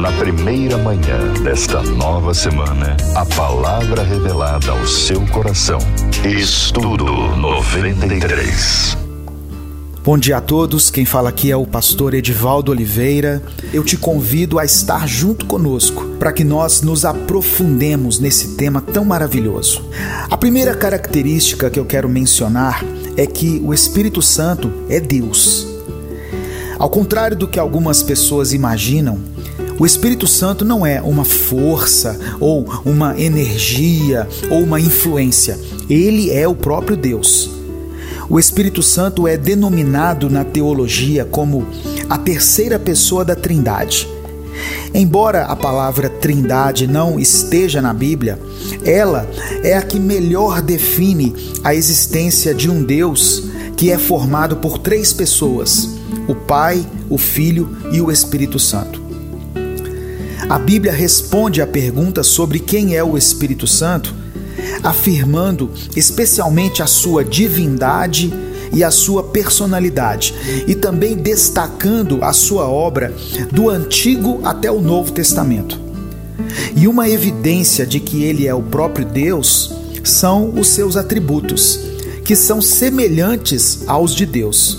Na primeira manhã desta nova semana, a palavra revelada ao seu coração. Estudo 93. Bom dia a todos, quem fala aqui é o pastor Edivaldo Oliveira. Eu te convido a estar junto conosco para que nós nos aprofundemos nesse tema tão maravilhoso. A primeira característica que eu quero mencionar é que o Espírito Santo é Deus. Ao contrário do que algumas pessoas imaginam, o Espírito Santo não é uma força ou uma energia ou uma influência. Ele é o próprio Deus. O Espírito Santo é denominado na teologia como a terceira pessoa da Trindade. Embora a palavra Trindade não esteja na Bíblia, ela é a que melhor define a existência de um Deus que é formado por três pessoas: o Pai, o Filho e o Espírito Santo. A Bíblia responde à pergunta sobre quem é o Espírito Santo afirmando especialmente a sua divindade e a sua personalidade, e também destacando a sua obra do Antigo até o Novo Testamento. E uma evidência de que ele é o próprio Deus são os seus atributos, que são semelhantes aos de Deus.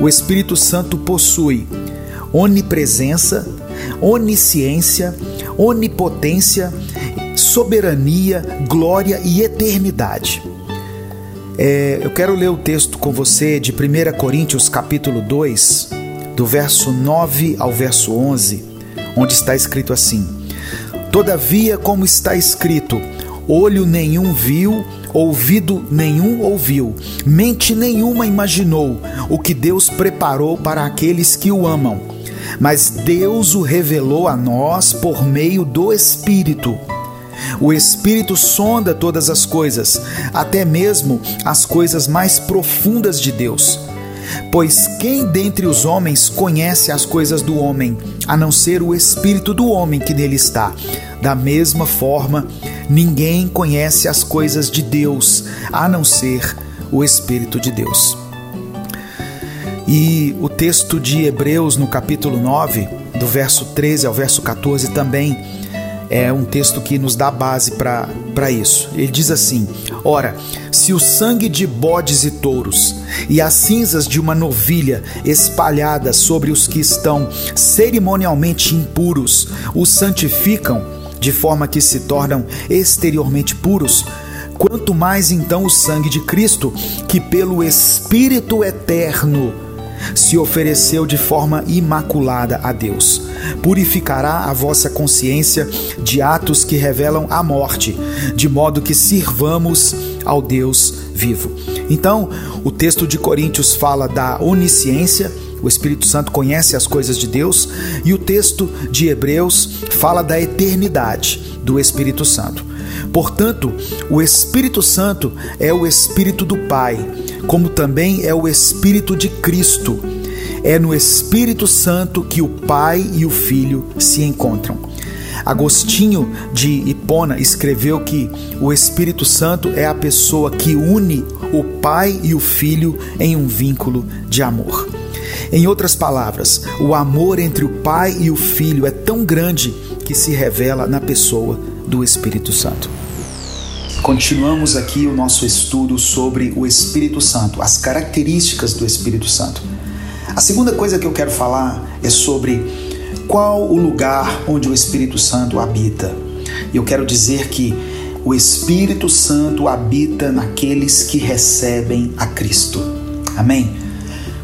O Espírito Santo possui onipresença, onisciência, onipotência soberania, glória e eternidade. É, eu quero ler o texto com você de 1 Coríntios capítulo 2, do verso 9 ao verso 11, onde está escrito assim: Todavia, como está escrito, olho nenhum viu, ouvido nenhum ouviu, mente nenhuma imaginou o que Deus preparou para aqueles que o amam. Mas Deus o revelou a nós por meio do Espírito. O Espírito sonda todas as coisas, até mesmo as coisas mais profundas de Deus. Pois quem dentre os homens conhece as coisas do homem, a não ser o espírito do homem que nele está? Da mesma forma, ninguém conhece as coisas de Deus, a não ser o espírito de Deus. E o texto de Hebreus, no capítulo 9, do verso 13 ao verso 14, também é um texto que nos dá base para isso. Ele diz assim: Ora, se o sangue de bodes e touros e as cinzas de uma novilha espalhadas sobre os que estão cerimonialmente impuros os santificam, de forma que se tornam exteriormente puros, quanto mais então o sangue de Cristo, que pelo Espírito eterno se ofereceu de forma imaculada a Deus. Purificará a vossa consciência de atos que revelam a morte, de modo que sirvamos ao Deus vivo. Então, o texto de Coríntios fala da onisciência, o Espírito Santo conhece as coisas de Deus, e o texto de Hebreus fala da eternidade do Espírito Santo. Portanto, o Espírito Santo é o Espírito do Pai, como também é o Espírito de Cristo. É no Espírito Santo que o Pai e o Filho se encontram. Agostinho de Hipona escreveu que o Espírito Santo é a pessoa que une o Pai e o Filho em um vínculo de amor. Em outras palavras, o amor entre o Pai e o Filho é tão grande que se revela na pessoa do Espírito Santo. Continuamos aqui o nosso estudo sobre o Espírito Santo, as características do Espírito Santo. A segunda coisa que eu quero falar é sobre qual o lugar onde o Espírito Santo habita. Eu quero dizer que o Espírito Santo habita naqueles que recebem a Cristo. Amém?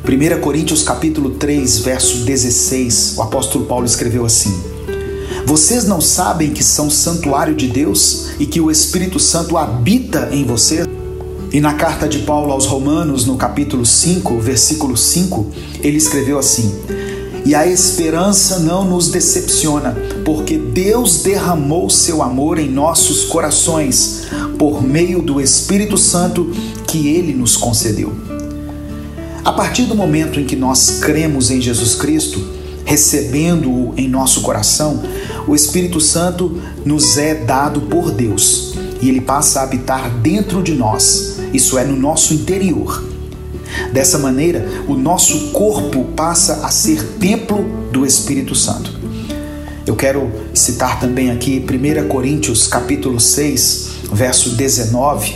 1 Coríntios capítulo 3, verso 16, o apóstolo Paulo escreveu assim: vocês não sabem que são santuário de Deus e que o Espírito Santo habita em você? E na carta de Paulo aos Romanos, no capítulo 5, versículo 5, ele escreveu assim: E a esperança não nos decepciona, porque Deus derramou seu amor em nossos corações por meio do Espírito Santo que ele nos concedeu. A partir do momento em que nós cremos em Jesus Cristo, recebendo-o em nosso coração, o Espírito Santo nos é dado por Deus e ele passa a habitar dentro de nós, isso é, no nosso interior. Dessa maneira, o nosso corpo passa a ser templo do Espírito Santo. Eu quero citar também aqui 1 Coríntios capítulo 6, verso 19,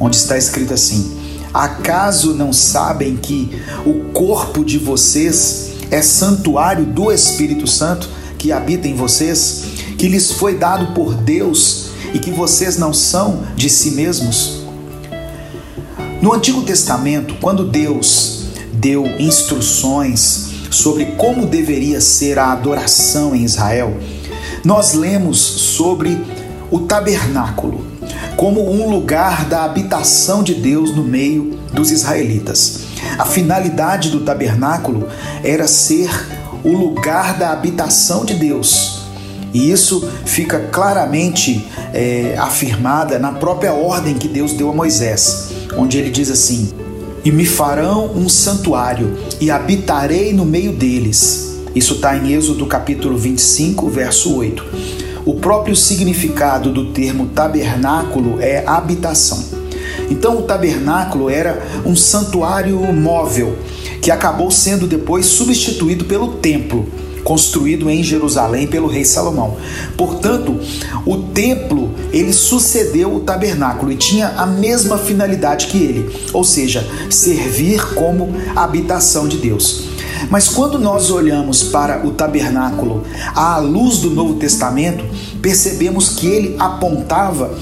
onde está escrito assim: Acaso não sabem que o corpo de vocês é santuário do Espírito Santo que habita em vocês, que lhes foi dado por Deus e que vocês não são de si mesmos? No Antigo Testamento, quando Deus deu instruções sobre como deveria ser a adoração em Israel, nós lemos sobre o tabernáculo como um lugar da habitação de Deus no meio dos israelitas. A finalidade do tabernáculo era ser o lugar da habitação de Deus. E isso fica claramente é, afirmada na própria ordem que Deus deu a Moisés, onde ele diz assim: E me farão um santuário, e habitarei no meio deles. Isso está em Êxodo capítulo 25, verso 8. O próprio significado do termo tabernáculo é habitação. Então, o tabernáculo era um santuário móvel que acabou sendo depois substituído pelo templo, construído em Jerusalém pelo rei Salomão. Portanto, o templo ele sucedeu o tabernáculo e tinha a mesma finalidade que ele, ou seja, servir como habitação de Deus. Mas quando nós olhamos para o tabernáculo à luz do Novo Testamento, percebemos que ele apontava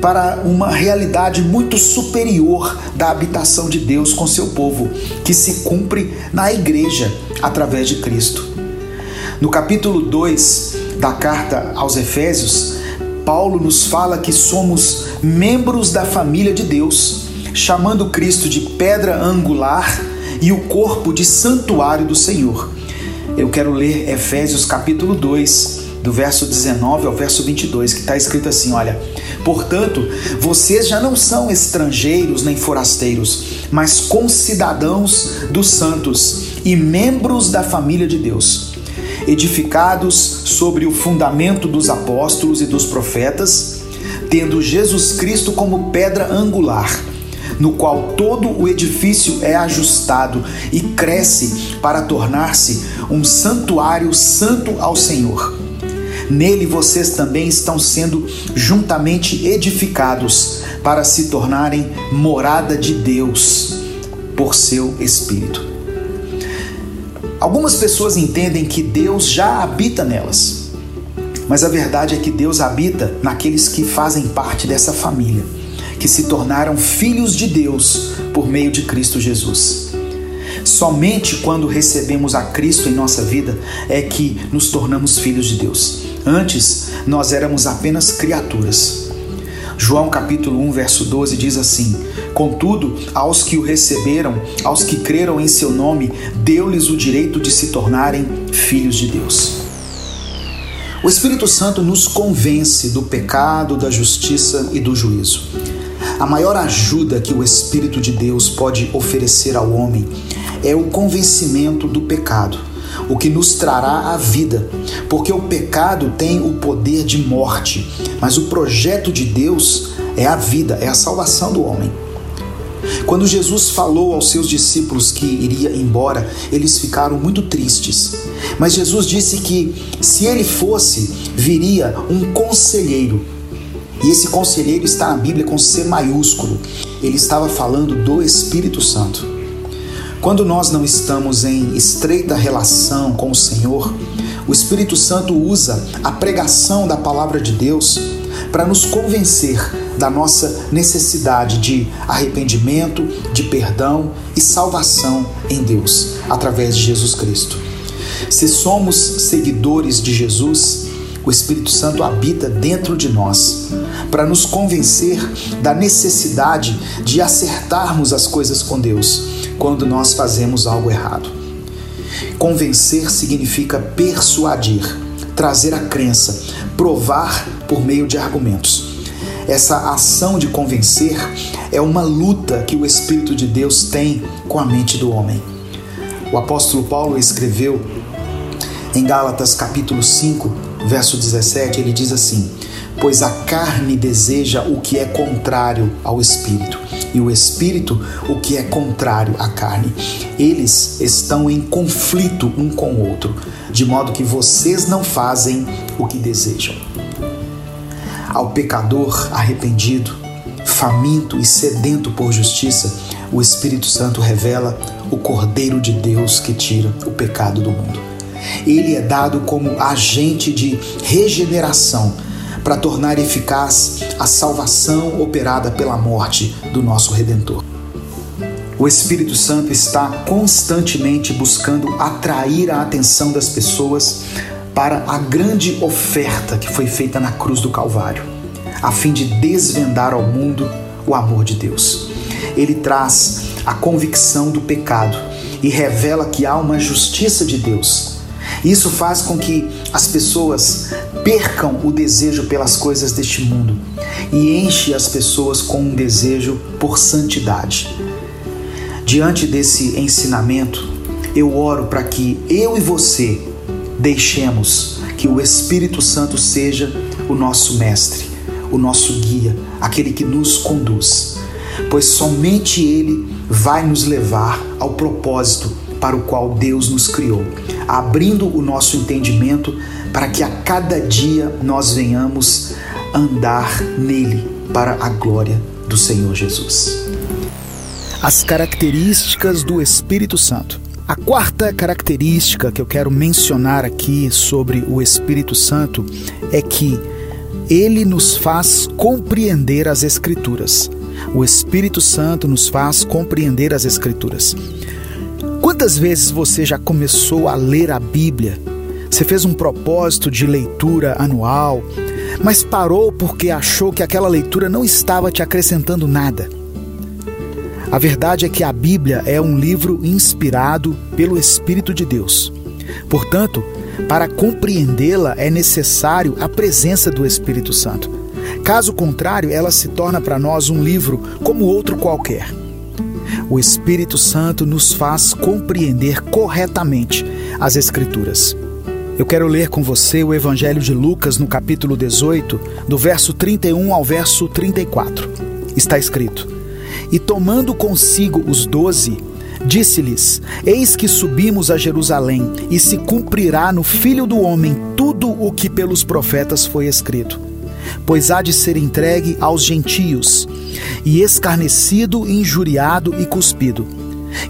para uma realidade muito superior da habitação de Deus com seu povo, que se cumpre na igreja através de Cristo. No capítulo 2 da carta aos Efésios, Paulo nos fala que somos membros da família de Deus, chamando Cristo de pedra angular e o corpo de santuário do Senhor. Eu quero ler Efésios capítulo 2, do verso 19 ao verso 22, que está escrito assim: Olha, portanto, vocês já não são estrangeiros nem forasteiros, mas concidadãos dos santos e membros da família de Deus, edificados sobre o fundamento dos apóstolos e dos profetas, tendo Jesus Cristo como pedra angular no qual todo o edifício é ajustado e cresce para tornar-se um santuário santo ao Senhor. Nele vocês também estão sendo juntamente edificados para se tornarem morada de Deus por seu Espírito. Algumas pessoas entendem que Deus já habita nelas, mas a verdade é que Deus habita naqueles que fazem parte dessa família que se tornaram filhos de Deus por meio de Cristo Jesus. Somente quando recebemos a Cristo em nossa vida é que nos tornamos filhos de Deus. Antes, nós éramos apenas criaturas. João capítulo 1, verso 12 diz assim: Contudo, aos que o receberam, aos que creram em seu nome, deu-lhes o direito de se tornarem filhos de Deus. O Espírito Santo nos convence do pecado, da justiça e do juízo. A maior ajuda que o Espírito de Deus pode oferecer ao homem é o convencimento do pecado, o que nos trará a vida, porque o pecado tem o poder de morte, mas o projeto de Deus é a vida, é a salvação do homem. Quando Jesus falou aos seus discípulos que iria embora, eles ficaram muito tristes. Mas Jesus disse que se ele fosse, viria um conselheiro e esse conselheiro está na Bíblia com C maiúsculo. Ele estava falando do Espírito Santo. Quando nós não estamos em estreita relação com o Senhor, o Espírito Santo usa a pregação da palavra de Deus para nos convencer da nossa necessidade de arrependimento, de perdão e salvação em Deus, através de Jesus Cristo. Se somos seguidores de Jesus, o Espírito Santo habita dentro de nós para nos convencer da necessidade de acertarmos as coisas com Deus quando nós fazemos algo errado. Convencer significa persuadir, trazer a crença, provar por meio de argumentos. Essa ação de convencer é uma luta que o Espírito de Deus tem com a mente do homem. O apóstolo Paulo escreveu em Gálatas capítulo 5, verso 17, ele diz assim: pois a carne deseja o que é contrário ao espírito, e o espírito o que é contrário à carne. Eles estão em conflito um com o outro, de modo que vocês não fazem o que desejam. Ao pecador arrependido, faminto e sedento por justiça, o Espírito Santo revela o Cordeiro de Deus que tira o pecado do mundo. Ele é dado como agente de regeneração para tornar eficaz a salvação operada pela morte do nosso Redentor. O Espírito Santo está constantemente buscando atrair a atenção das pessoas para a grande oferta que foi feita na cruz do Calvário, a fim de desvendar ao mundo o amor de Deus. Ele traz a convicção do pecado e revela que há uma justiça de Deus. Isso faz com que as pessoas percam o desejo pelas coisas deste mundo e enche as pessoas com um desejo por santidade. Diante desse ensinamento, eu oro para que eu e você deixemos que o Espírito Santo seja o nosso mestre, o nosso guia, aquele que nos conduz, pois somente ele vai nos levar ao propósito para o qual Deus nos criou, abrindo o nosso entendimento para que a cada dia nós venhamos andar nele para a glória do Senhor Jesus. As características do Espírito Santo. A quarta característica que eu quero mencionar aqui sobre o Espírito Santo é que ele nos faz compreender as Escrituras. O Espírito Santo nos faz compreender as Escrituras. Quantas vezes você já começou a ler a Bíblia? Você fez um propósito de leitura anual, mas parou porque achou que aquela leitura não estava te acrescentando nada. A verdade é que a Bíblia é um livro inspirado pelo Espírito de Deus. Portanto, para compreendê-la é necessário a presença do Espírito Santo. Caso contrário, ela se torna para nós um livro como outro qualquer. O Espírito Santo nos faz compreender corretamente as Escrituras. Eu quero ler com você o Evangelho de Lucas no capítulo 18, do verso 31 ao verso 34. Está escrito: E tomando consigo os doze, Disse-lhes: Eis que subimos a Jerusalém, e se cumprirá no Filho do Homem tudo o que pelos profetas foi escrito. Pois há de ser entregue aos gentios, e escarnecido, injuriado e cuspido.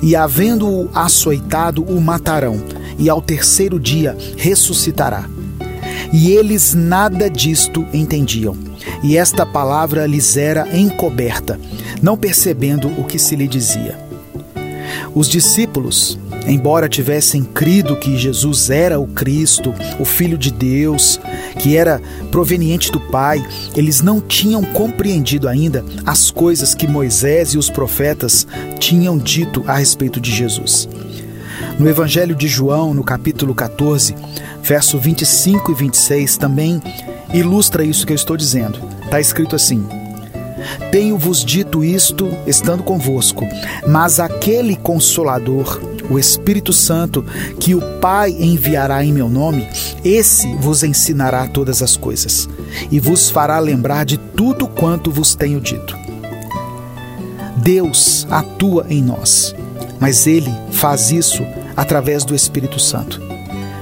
E havendo-o açoitado, o matarão, e ao terceiro dia ressuscitará. E eles nada disto entendiam. E esta palavra lhes era encoberta, não percebendo o que se lhe dizia. Os discípulos, embora tivessem crido que Jesus era o Cristo, o Filho de Deus, que era proveniente do Pai, eles não tinham compreendido ainda as coisas que Moisés e os profetas tinham dito a respeito de Jesus. No Evangelho de João, no capítulo 14, verso 25 e 26, também ilustra isso que eu estou dizendo. Está escrito assim: tenho-vos dito isto estando convosco, mas aquele consolador, o Espírito Santo, que o Pai enviará em meu nome, esse vos ensinará todas as coisas e vos fará lembrar de tudo quanto vos tenho dito. Deus atua em nós, mas ele faz isso através do Espírito Santo.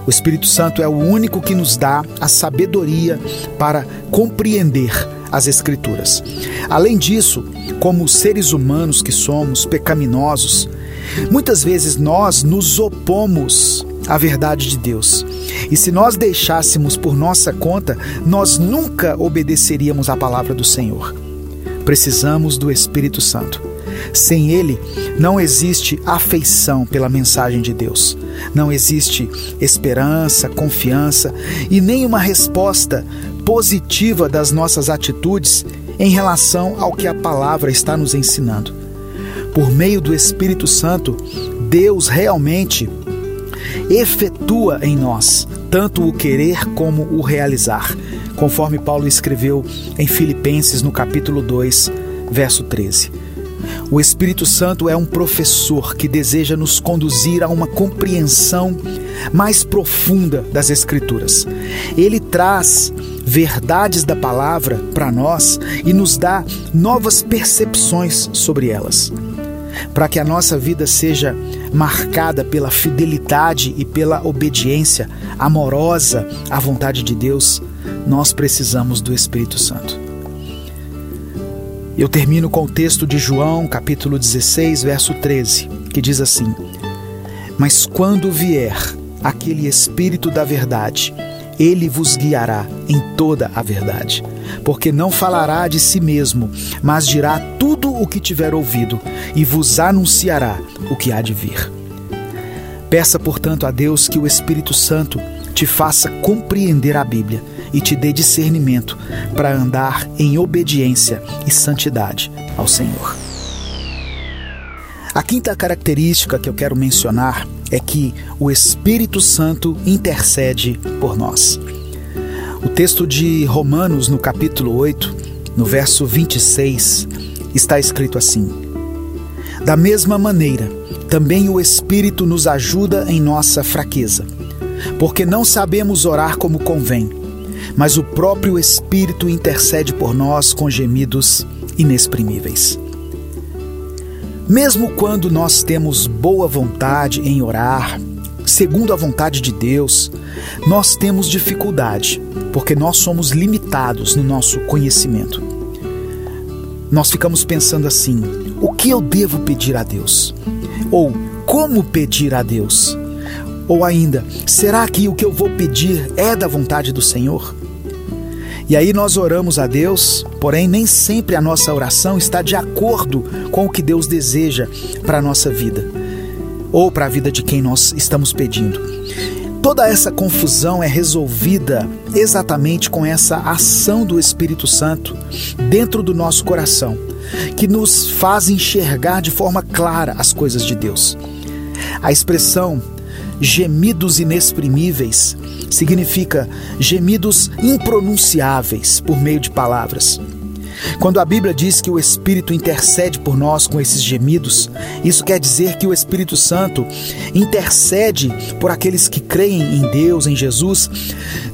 O Espírito Santo é o único que nos dá a sabedoria para compreender as Escrituras. Além disso, como seres humanos que somos, pecaminosos, muitas vezes nós nos opomos à verdade de Deus. E se nós deixássemos por nossa conta, nós nunca obedeceríamos à palavra do Senhor. Precisamos do Espírito Santo. Sem ele, não existe afeição pela mensagem de Deus. Não existe esperança, confiança e nem uma resposta positiva das nossas atitudes em relação ao que a palavra está nos ensinando. Por meio do Espírito Santo, Deus realmente efetua em nós tanto o querer como o realizar, conforme Paulo escreveu em Filipenses no capítulo 2, verso 13. O Espírito Santo é um professor que deseja nos conduzir a uma compreensão mais profunda das Escrituras. Ele traz verdades da palavra para nós e nos dá novas percepções sobre elas. Para que a nossa vida seja marcada pela fidelidade e pela obediência amorosa à vontade de Deus, nós precisamos do Espírito Santo. Eu termino com o texto de João, capítulo 16, verso 13, que diz assim: Mas quando vier aquele Espírito da Verdade, ele vos guiará em toda a verdade, porque não falará de si mesmo, mas dirá tudo o que tiver ouvido e vos anunciará o que há de vir. Peça, portanto, a Deus que o Espírito Santo te faça compreender a Bíblia e te dê discernimento para andar em obediência e santidade ao Senhor. A quinta característica que eu quero mencionar é que o Espírito Santo intercede por nós. O texto de Romanos, no capítulo 8, no verso 26, está escrito assim: Da mesma maneira, também o Espírito nos ajuda em nossa fraqueza, porque não sabemos orar como convém, mas o próprio Espírito intercede por nós com gemidos inexprimíveis. Mesmo quando nós temos boa vontade em orar, segundo a vontade de Deus, nós temos dificuldade, porque nós somos limitados no nosso conhecimento. Nós ficamos pensando assim: o que eu devo pedir a Deus? Ou como pedir a Deus? Ou ainda, será que o que eu vou pedir é da vontade do Senhor? E aí nós oramos a Deus, porém nem sempre a nossa oração está de acordo com o que Deus deseja para a nossa vida ou para a vida de quem nós estamos pedindo. Toda essa confusão é resolvida exatamente com essa ação do Espírito Santo dentro do nosso coração, que nos faz enxergar de forma clara as coisas de Deus. A expressão gemidos inexprimíveis significa gemidos impronunciáveis por meio de palavras. Quando a Bíblia diz que o Espírito intercede por nós com esses gemidos, isso quer dizer que o Espírito Santo intercede por aqueles que creem em Deus, em Jesus,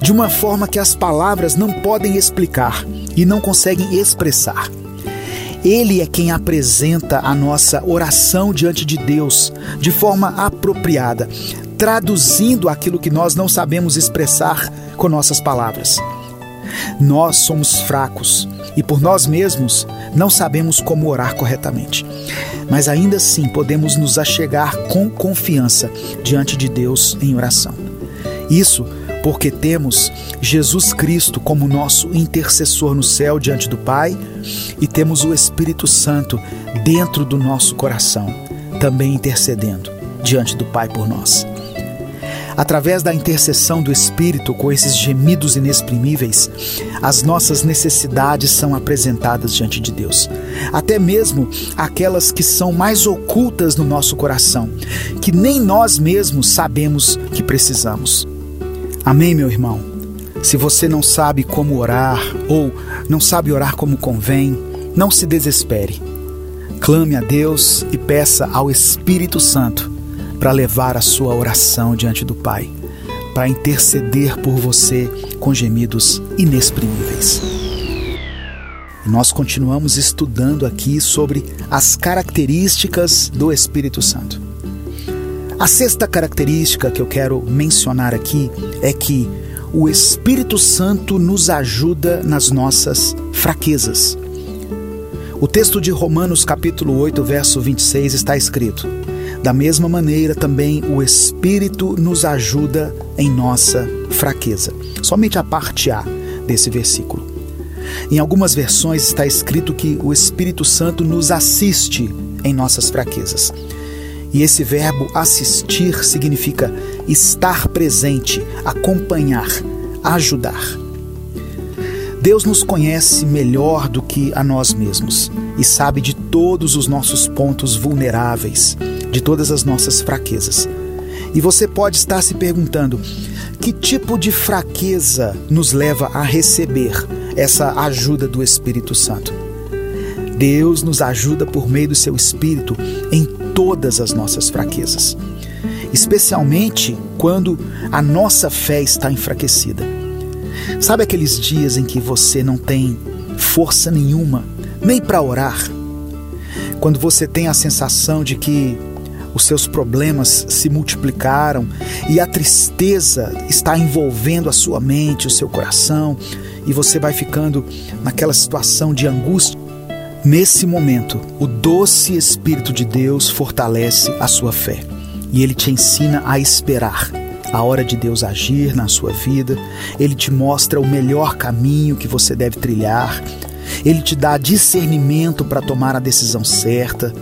de uma forma que as palavras não podem explicar e não conseguem expressar. Ele é quem apresenta a nossa oração diante de Deus de forma apropriada, traduzindo aquilo que nós não sabemos expressar com nossas palavras. Nós somos fracos e por nós mesmos não sabemos como orar corretamente. Mas ainda assim podemos nos achegar com confiança diante de Deus em oração. Isso porque temos Jesus Cristo como nosso intercessor no céu diante do Pai e temos o Espírito Santo dentro do nosso coração, também intercedendo diante do Pai por nós. Através da intercessão do Espírito com esses gemidos inexprimíveis, as nossas necessidades são apresentadas diante de Deus. Até mesmo aquelas que são mais ocultas no nosso coração, que nem nós mesmos sabemos que precisamos. Amém, meu irmão? Se você não sabe como orar ou não sabe orar como convém, não se desespere. Clame a Deus e peça ao Espírito Santo para levar a sua oração diante do Pai, para interceder por você com gemidos inexprimíveis. Nós continuamos estudando aqui sobre as características do Espírito Santo. A sexta característica que eu quero mencionar aqui é que o Espírito Santo nos ajuda nas nossas fraquezas. O texto de Romanos, capítulo 8, verso 26 está escrito: da mesma maneira, também o Espírito nos ajuda em nossa fraqueza. Somente a parte A desse versículo. Em algumas versões está escrito que o Espírito Santo nos assiste em nossas fraquezas. E esse verbo assistir significa estar presente, acompanhar, ajudar. Deus nos conhece melhor do que a nós mesmos e sabe de todos os nossos pontos vulneráveis de todas as nossas fraquezas. E você pode estar se perguntando: que tipo de fraqueza nos leva a receber essa ajuda do Espírito Santo? Deus nos ajuda por meio do seu Espírito em todas as nossas fraquezas, especialmente quando a nossa fé está enfraquecida. Sabe aqueles dias em que você não tem força nenhuma, nem para orar? Quando você tem a sensação de que os seus problemas se multiplicaram e a tristeza está envolvendo a sua mente, o seu coração, e você vai ficando naquela situação de angústia. Nesse momento, o doce Espírito de Deus fortalece a sua fé e ele te ensina a esperar a hora de Deus agir na sua vida, ele te mostra o melhor caminho que você deve trilhar, ele te dá discernimento para tomar a decisão certa,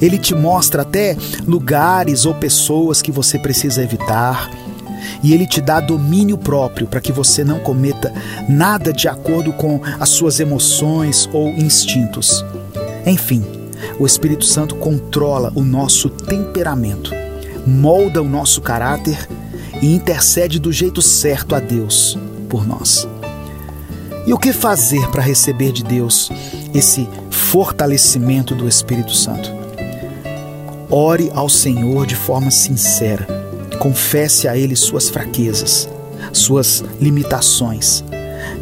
ele te mostra até lugares ou pessoas que você precisa evitar. E ele te dá domínio próprio para que você não cometa nada de acordo com as suas emoções ou instintos. Enfim, o Espírito Santo controla o nosso temperamento, molda o nosso caráter e intercede do jeito certo a Deus por nós. E o que fazer para receber de Deus esse fortalecimento do Espírito Santo? Ore ao Senhor de forma sincera. Confesse a Ele suas fraquezas, suas limitações.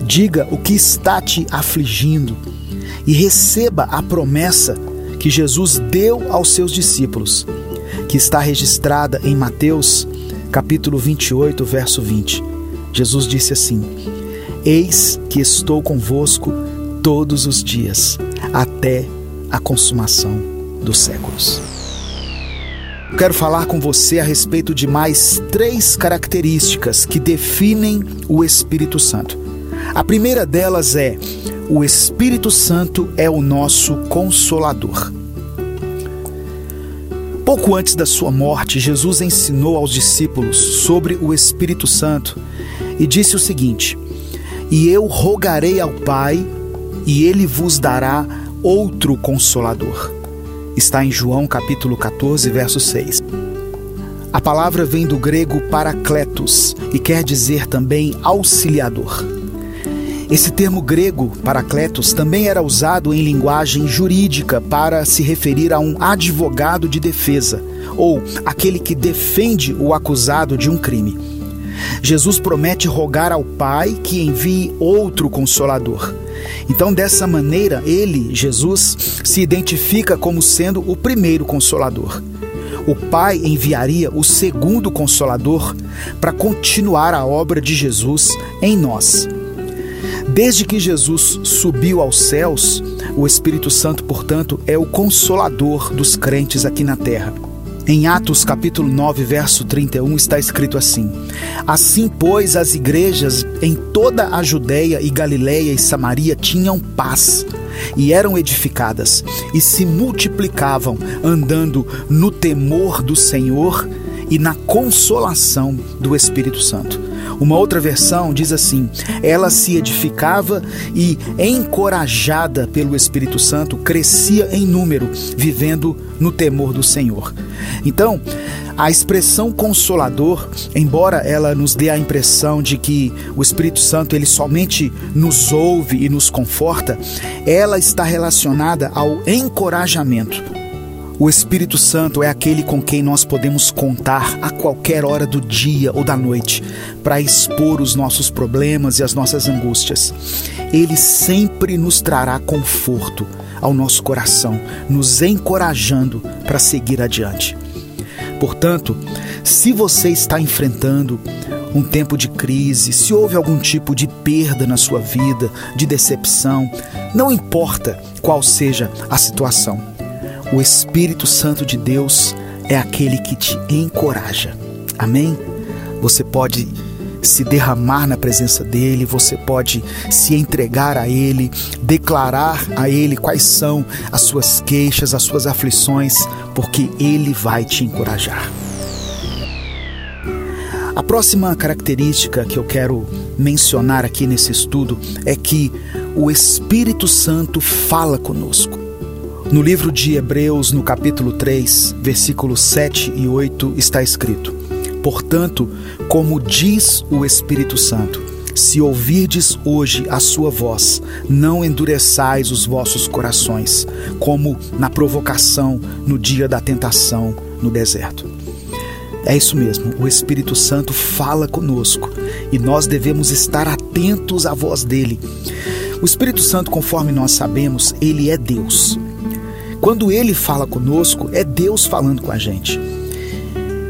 Diga o que está te afligindo e receba a promessa que Jesus deu aos seus discípulos, que está registrada em Mateus capítulo 28, verso 20. Jesus disse assim: Eis que estou convosco todos os dias, até a consumação dos séculos. Quero falar com você a respeito de mais três características que definem o Espírito Santo. A primeira delas é: o Espírito Santo é o nosso consolador. Pouco antes da sua morte, Jesus ensinou aos discípulos sobre o Espírito Santo e disse o seguinte: E eu rogarei ao Pai, e ele vos dará outro consolador. Está em João capítulo 14, verso 6. A palavra vem do grego parakletos e quer dizer também auxiliador. Esse termo grego, paracletos, também era usado em linguagem jurídica para se referir a um advogado de defesa, ou aquele que defende o acusado de um crime. Jesus promete rogar ao Pai que envie outro consolador. Então, dessa maneira, ele, Jesus, se identifica como sendo o primeiro consolador. O Pai enviaria o segundo consolador para continuar a obra de Jesus em nós. Desde que Jesus subiu aos céus, o Espírito Santo, portanto, é o consolador dos crentes aqui na terra. Em Atos capítulo 9, verso 31 está escrito assim: Assim, pois, as igrejas em toda a Judéia e Galiléia e Samaria tinham paz e eram edificadas e se multiplicavam, andando no temor do Senhor e na consolação do Espírito Santo. Uma outra versão diz assim: ela se edificava e, encorajada pelo Espírito Santo, crescia em número, vivendo no temor do Senhor. Então, a expressão consolador, embora ela nos dê a impressão de que o Espírito Santo ele somente nos ouve e nos conforta, ela está relacionada ao encorajamento o Espírito Santo é aquele com quem nós podemos contar a qualquer hora do dia ou da noite para expor os nossos problemas e as nossas angústias. Ele sempre nos trará conforto ao nosso coração, nos encorajando para seguir adiante. Portanto, se você está enfrentando um tempo de crise, se houve algum tipo de perda na sua vida, de decepção, não importa qual seja a situação o Espírito Santo de Deus é aquele que te encoraja. Amém? Você pode se derramar na presença dele, você pode se entregar a ele, declarar a ele quais são as suas queixas, as suas aflições, porque ele vai te encorajar. A próxima característica que eu quero mencionar aqui nesse estudo é que o Espírito Santo fala conosco. No livro de Hebreus, no capítulo 3, versículos 7 e 8, está escrito: Portanto, como diz o Espírito Santo, se ouvirdes hoje a sua voz, não endureçais os vossos corações, como na provocação no dia da tentação no deserto. É isso mesmo, o Espírito Santo fala conosco e nós devemos estar atentos à voz dele. O Espírito Santo, conforme nós sabemos, ele é Deus. Quando ele fala conosco, é Deus falando com a gente.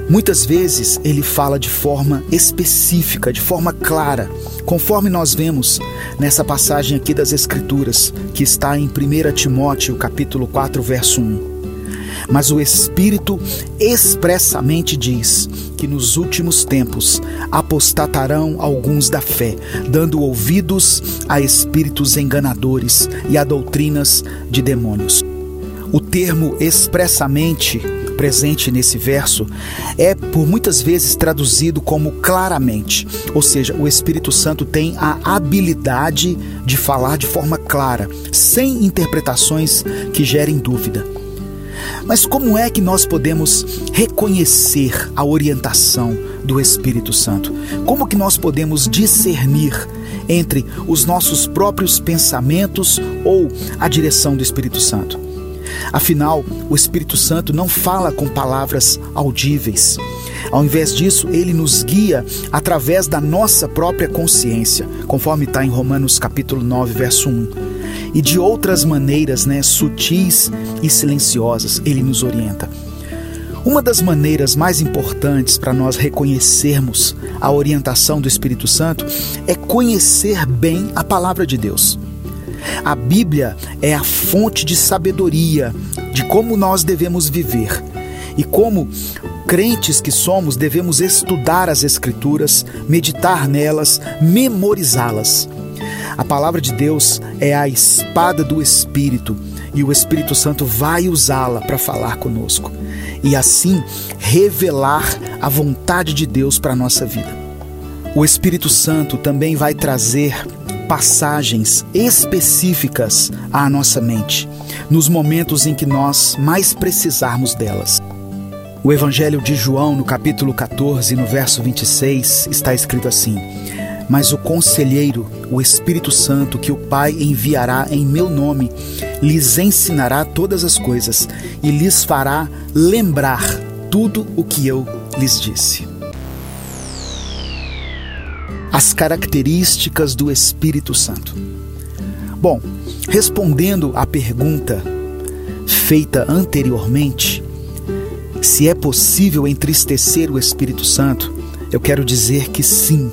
Muitas vezes ele fala de forma específica, de forma clara, conforme nós vemos nessa passagem aqui das Escrituras, que está em 1 Timóteo, capítulo 4, verso 1. Mas o Espírito expressamente diz que nos últimos tempos apostatarão alguns da fé, dando ouvidos a espíritos enganadores e a doutrinas de demônios. O termo expressamente presente nesse verso é por muitas vezes traduzido como claramente, ou seja, o Espírito Santo tem a habilidade de falar de forma clara, sem interpretações que gerem dúvida. Mas como é que nós podemos reconhecer a orientação do Espírito Santo? Como que nós podemos discernir entre os nossos próprios pensamentos ou a direção do Espírito Santo? Afinal, o Espírito Santo não fala com palavras audíveis. Ao invés disso, ele nos guia através da nossa própria consciência, conforme está em Romanos capítulo 9, verso 1 e de outras maneiras, né, sutis e silenciosas, ele nos orienta. Uma das maneiras mais importantes para nós reconhecermos a orientação do Espírito Santo é conhecer bem a palavra de Deus. A Bíblia é a fonte de sabedoria de como nós devemos viver e como crentes que somos devemos estudar as Escrituras, meditar nelas, memorizá-las. A palavra de Deus é a espada do Espírito e o Espírito Santo vai usá-la para falar conosco e assim revelar a vontade de Deus para a nossa vida. O Espírito Santo também vai trazer passagens específicas à nossa mente, nos momentos em que nós mais precisarmos delas. O Evangelho de João, no capítulo 14, no verso 26, está escrito assim: mas o conselheiro, o Espírito Santo, que o Pai enviará em meu nome, lhes ensinará todas as coisas e lhes fará lembrar tudo o que eu lhes disse. As características do Espírito Santo. Bom, respondendo à pergunta feita anteriormente, se é possível entristecer o Espírito Santo, eu quero dizer que sim,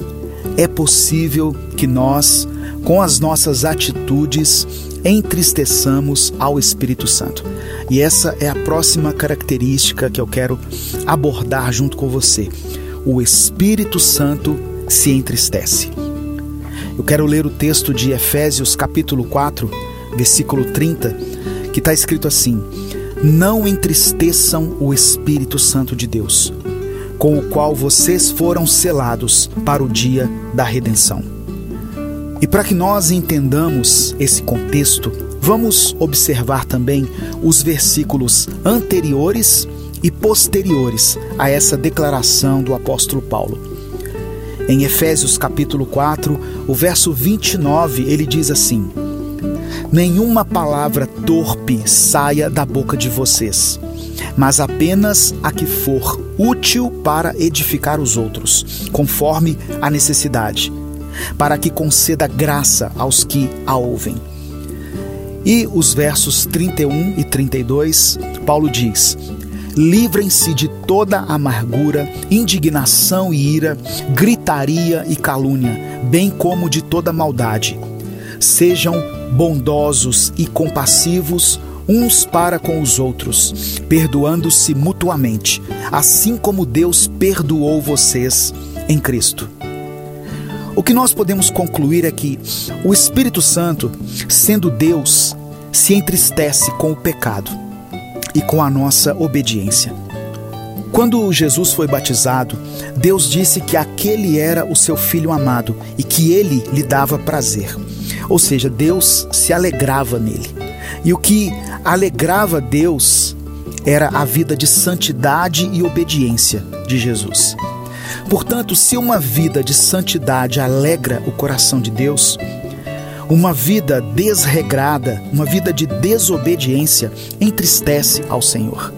é possível que nós, com as nossas atitudes, entristeçamos ao Espírito Santo. E essa é a próxima característica que eu quero abordar junto com você. O Espírito Santo se entristece. Eu quero ler o texto de Efésios, capítulo 4, versículo 30, que está escrito assim: Não entristeçam o Espírito Santo de Deus com o qual vocês foram selados para o dia da redenção. E para que nós entendamos esse contexto, vamos observar também os versículos anteriores e posteriores a essa declaração do apóstolo Paulo. Em Efésios capítulo 4, o verso 29, ele diz assim: Nenhuma palavra torpe saia da boca de vocês mas apenas a que for útil para edificar os outros, conforme a necessidade, para que conceda graça aos que a ouvem. E os versos 31 e 32, Paulo diz: Livrem-se de toda amargura, indignação e ira, gritaria e calúnia, bem como de toda maldade. Sejam bondosos e compassivos uns para com os outros, perdoando-se mutuamente, assim como Deus perdoou vocês em Cristo. O que nós podemos concluir é que o Espírito Santo, sendo Deus, se entristece com o pecado e com a nossa obediência. Quando Jesus foi batizado, Deus disse que aquele era o seu filho amado e que ele lhe dava prazer. Ou seja, Deus se alegrava nele. E o que alegrava Deus era a vida de santidade e obediência de Jesus. Portanto, se uma vida de santidade alegra o coração de Deus, uma vida desregrada, uma vida de desobediência entristece ao Senhor.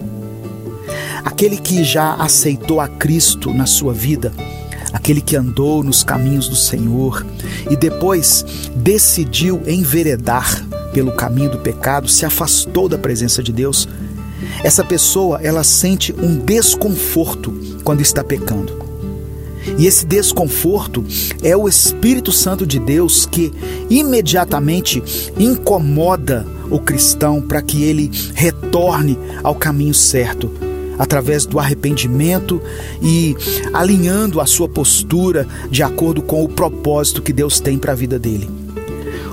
aquele que já aceitou a Cristo na sua vida, aquele que andou nos caminhos do Senhor e depois decidiu enveredar pelo caminho do pecado, se afastou da presença de Deus, essa pessoa ela sente um desconforto quando está pecando. E esse desconforto é o Espírito Santo de Deus que imediatamente incomoda o cristão para que ele retorne ao caminho certo, através do arrependimento e alinhando a sua postura de acordo com o propósito que Deus tem para a vida dele.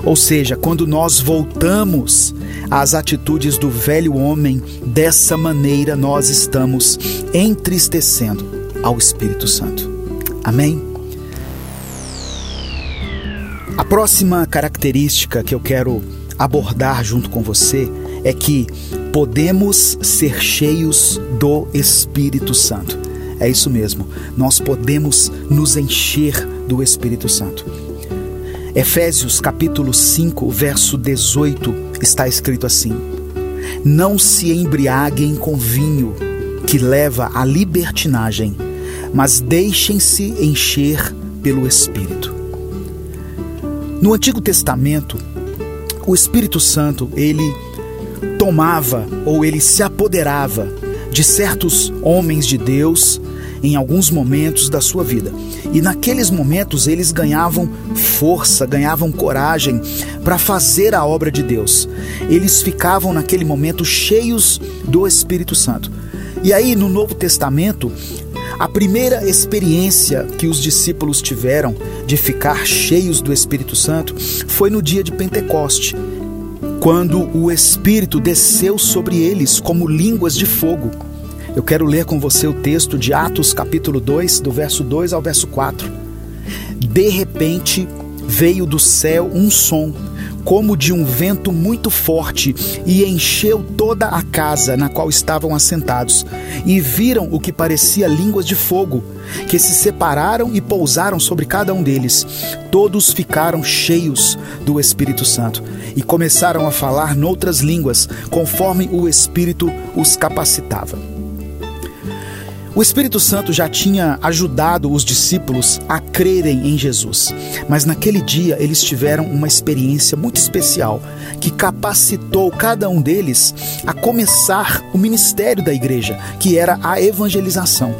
Ou seja, quando nós voltamos às atitudes do velho homem, dessa maneira nós estamos entristecendo ao Espírito Santo. Amém? A próxima característica que eu quero abordar junto com você é que podemos ser cheios do Espírito Santo. É isso mesmo, nós podemos nos encher do Espírito Santo. Efésios capítulo 5, verso 18 está escrito assim: Não se embriaguem com vinho, que leva à libertinagem mas deixem-se encher pelo Espírito. No Antigo Testamento, o Espírito Santo, ele tomava ou ele se apoderava de certos homens de Deus em alguns momentos da sua vida. E naqueles momentos eles ganhavam força, ganhavam coragem para fazer a obra de Deus. Eles ficavam naquele momento cheios do Espírito Santo. E aí no Novo Testamento, a primeira experiência que os discípulos tiveram de ficar cheios do Espírito Santo foi no dia de Pentecoste, quando o Espírito desceu sobre eles como línguas de fogo. Eu quero ler com você o texto de Atos, capítulo 2, do verso 2 ao verso 4. De repente veio do céu um som como de um vento muito forte, e encheu toda a casa na qual estavam assentados. E viram o que parecia línguas de fogo, que se separaram e pousaram sobre cada um deles. Todos ficaram cheios do Espírito Santo e começaram a falar noutras línguas, conforme o Espírito os capacitava. O Espírito Santo já tinha ajudado os discípulos a crerem em Jesus, mas naquele dia eles tiveram uma experiência muito especial que capacitou cada um deles a começar o ministério da igreja, que era a evangelização.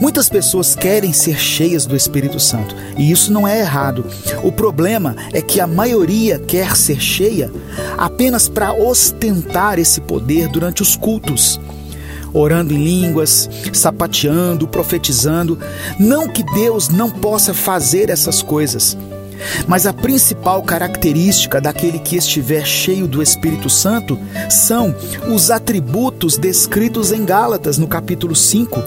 Muitas pessoas querem ser cheias do Espírito Santo e isso não é errado. O problema é que a maioria quer ser cheia apenas para ostentar esse poder durante os cultos orando em línguas, sapateando, profetizando. Não que Deus não possa fazer essas coisas, mas a principal característica daquele que estiver cheio do Espírito Santo são os atributos descritos em Gálatas, no capítulo 5,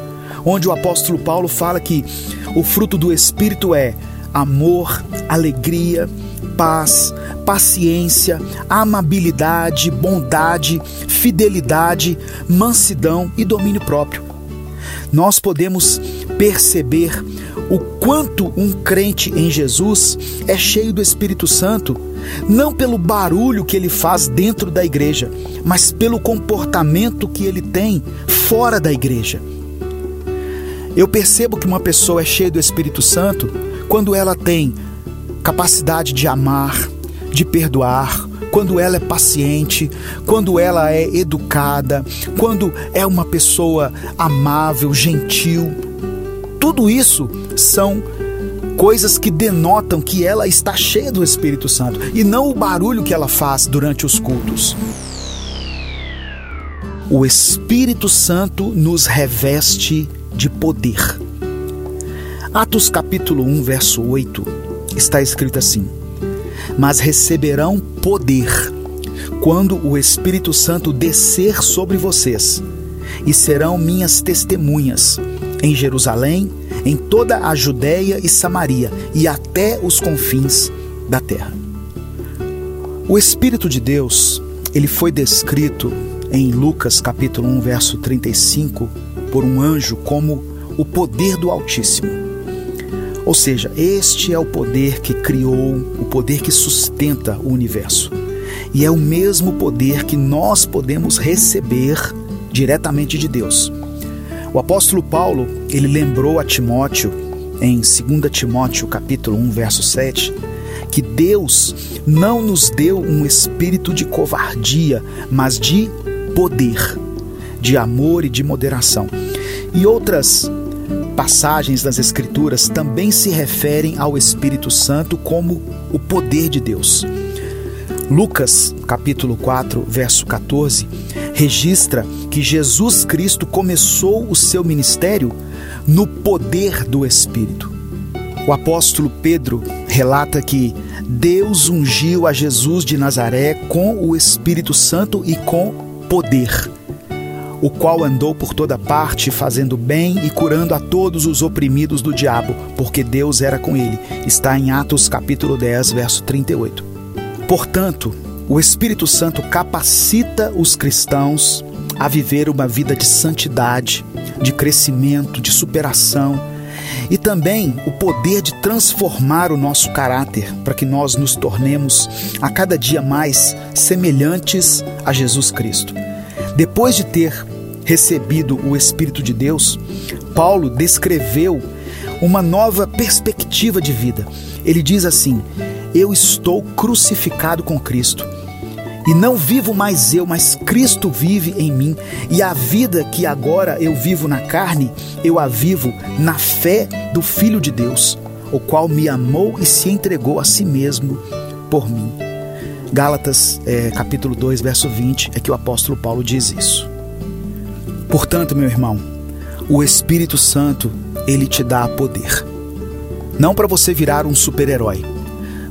onde o apóstolo Paulo fala que o fruto do Espírito é amor, alegria, paz, paciência, amabilidade, bondade, fidelidade, mansidão e domínio próprio. Nós podemos perceber o quanto um crente em Jesus é cheio do Espírito Santo, não pelo barulho que ele faz dentro da igreja, mas pelo comportamento que ele tem fora da igreja. Eu percebo que uma pessoa é cheia do Espírito Santo quando ela tem capacidade de amar, de perdoar, quando ela é paciente, quando ela é educada, quando é uma pessoa amável, gentil. Tudo isso são coisas que denotam que ela está cheia do Espírito Santo e não o barulho que ela faz durante os cultos. O Espírito Santo nos reveste de poder. Atos capítulo 1, verso 8 está escrito assim: Mas receberão poder quando o Espírito Santo descer sobre vocês, e serão minhas testemunhas em Jerusalém, em toda a Judéia e Samaria e até os confins da terra. O Espírito de Deus, ele foi descrito em Lucas capítulo 1, verso 35, por um anjo como o poder do Altíssimo. Ou seja, este é o poder que criou, o poder que sustenta o universo. E é o mesmo poder que nós podemos receber diretamente de Deus. O apóstolo Paulo, ele lembrou a Timóteo em 2 Timóteo capítulo 1, verso 7, que Deus não nos deu um espírito de covardia, mas de poder, de amor e de moderação. E outras passagens das Escrituras também se referem ao Espírito Santo como o poder de Deus. Lucas, capítulo 4, verso 14, registra que Jesus Cristo começou o seu ministério no poder do Espírito. O apóstolo Pedro relata que Deus ungiu a Jesus de Nazaré com o Espírito Santo e com poder, o qual andou por toda parte fazendo bem e curando a todos os oprimidos do diabo, porque Deus era com ele. Está em Atos capítulo 10, verso 38. Portanto, o Espírito Santo capacita os cristãos a viver uma vida de santidade, de crescimento, de superação e também o poder de transformar o nosso caráter para que nós nos tornemos a cada dia mais semelhantes a Jesus Cristo. Depois de ter recebido o Espírito de Deus, Paulo descreveu uma nova perspectiva de vida. Ele diz assim: Eu estou crucificado com Cristo. E não vivo mais eu, mas Cristo vive em mim. E a vida que agora eu vivo na carne, eu a vivo na fé do Filho de Deus, o qual me amou e se entregou a si mesmo por mim. Gálatas é, capítulo 2, verso 20, é que o apóstolo Paulo diz isso. Portanto, meu irmão, o Espírito Santo, ele te dá poder. Não para você virar um super-herói,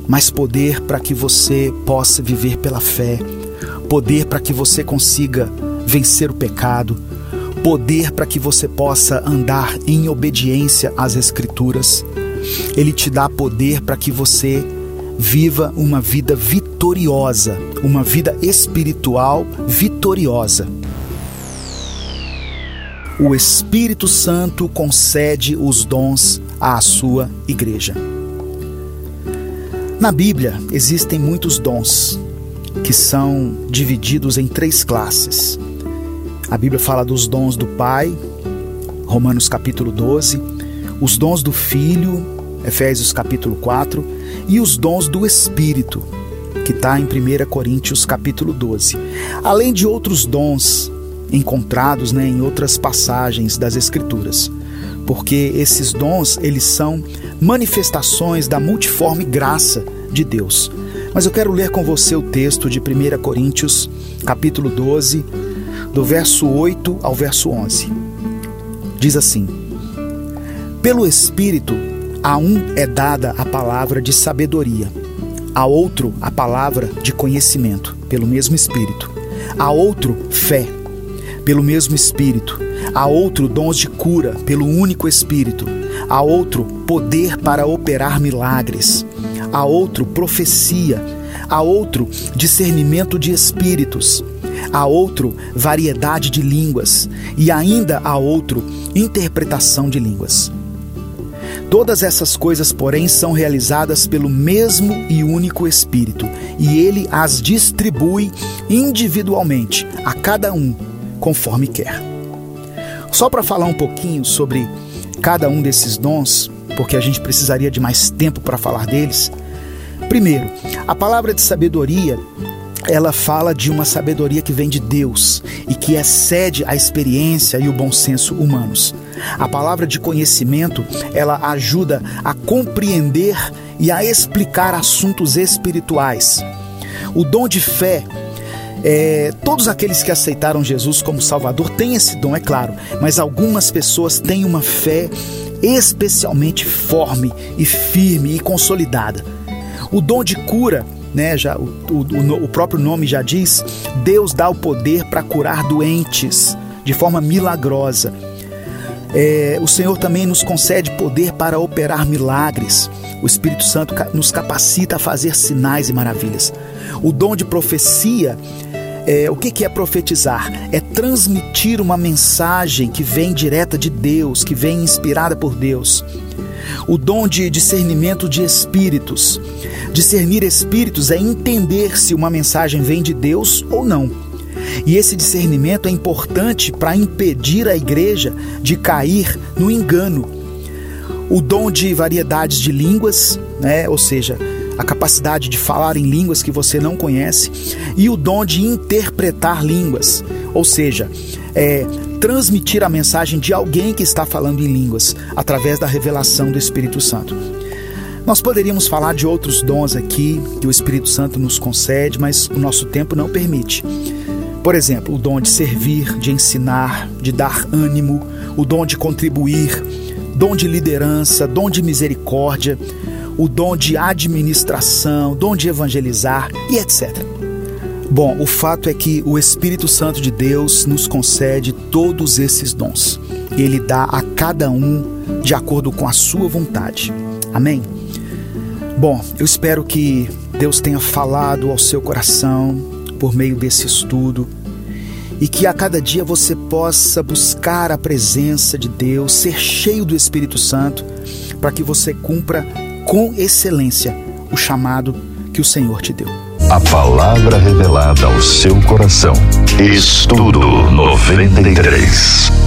mas poder para que você possa viver pela fé, poder para que você consiga vencer o pecado, poder para que você possa andar em obediência às Escrituras. Ele te dá poder para que você viva uma vida vitoriosa, uma vida espiritual vitoriosa. O Espírito Santo concede os dons à sua igreja. Na Bíblia existem muitos dons que são divididos em três classes. A Bíblia fala dos dons do Pai, Romanos capítulo 12, os dons do Filho, Efésios capítulo 4, e os dons do Espírito, que está em 1 Coríntios capítulo 12. Além de outros dons encontrados né, em outras passagens das Escrituras porque esses dons eles são manifestações da multiforme graça de Deus. Mas eu quero ler com você o texto de 1 Coríntios, capítulo 12, do verso 8 ao verso 11. Diz assim: Pelo Espírito, a um é dada a palavra de sabedoria, a outro a palavra de conhecimento, pelo mesmo Espírito, a outro fé, pelo mesmo Espírito. A outro dons de cura pelo único Espírito, a outro poder para operar milagres, a outro profecia, a outro discernimento de espíritos, a outro variedade de línguas. E ainda a outro interpretação de línguas. Todas essas coisas, porém, são realizadas pelo mesmo e único Espírito, e ele as distribui individualmente a cada um conforme quer. Só para falar um pouquinho sobre cada um desses dons, porque a gente precisaria de mais tempo para falar deles. Primeiro, a palavra de sabedoria ela fala de uma sabedoria que vem de Deus e que excede a experiência e o bom senso humanos. A palavra de conhecimento, ela ajuda a compreender e a explicar assuntos espirituais. O dom de fé é, todos aqueles que aceitaram Jesus como Salvador têm esse dom, é claro, mas algumas pessoas têm uma fé especialmente forme e firme e consolidada. O dom de cura, né, já, o, o, o próprio nome já diz, Deus dá o poder para curar doentes de forma milagrosa. É, o Senhor também nos concede poder para operar milagres. O Espírito Santo nos capacita a fazer sinais e maravilhas. O dom de profecia é, o que, que é profetizar? É transmitir uma mensagem que vem direta de Deus, que vem inspirada por Deus. O dom de discernimento de espíritos. Discernir espíritos é entender se uma mensagem vem de Deus ou não. E esse discernimento é importante para impedir a igreja de cair no engano. O dom de variedades de línguas, né? ou seja, a capacidade de falar em línguas que você não conhece, e o dom de interpretar línguas, ou seja, é, transmitir a mensagem de alguém que está falando em línguas através da revelação do Espírito Santo. Nós poderíamos falar de outros dons aqui que o Espírito Santo nos concede, mas o nosso tempo não permite. Por exemplo, o dom de servir, de ensinar, de dar ânimo, o dom de contribuir, dom de liderança, dom de misericórdia, o dom de administração, dom de evangelizar e etc. Bom, o fato é que o Espírito Santo de Deus nos concede todos esses dons. Ele dá a cada um de acordo com a sua vontade. Amém? Bom, eu espero que Deus tenha falado ao seu coração por meio desse estudo e que a cada dia você possa buscar a presença de Deus, ser cheio do Espírito Santo, para que você cumpra com excelência o chamado que o Senhor te deu. A palavra revelada ao seu coração. Estudo 93.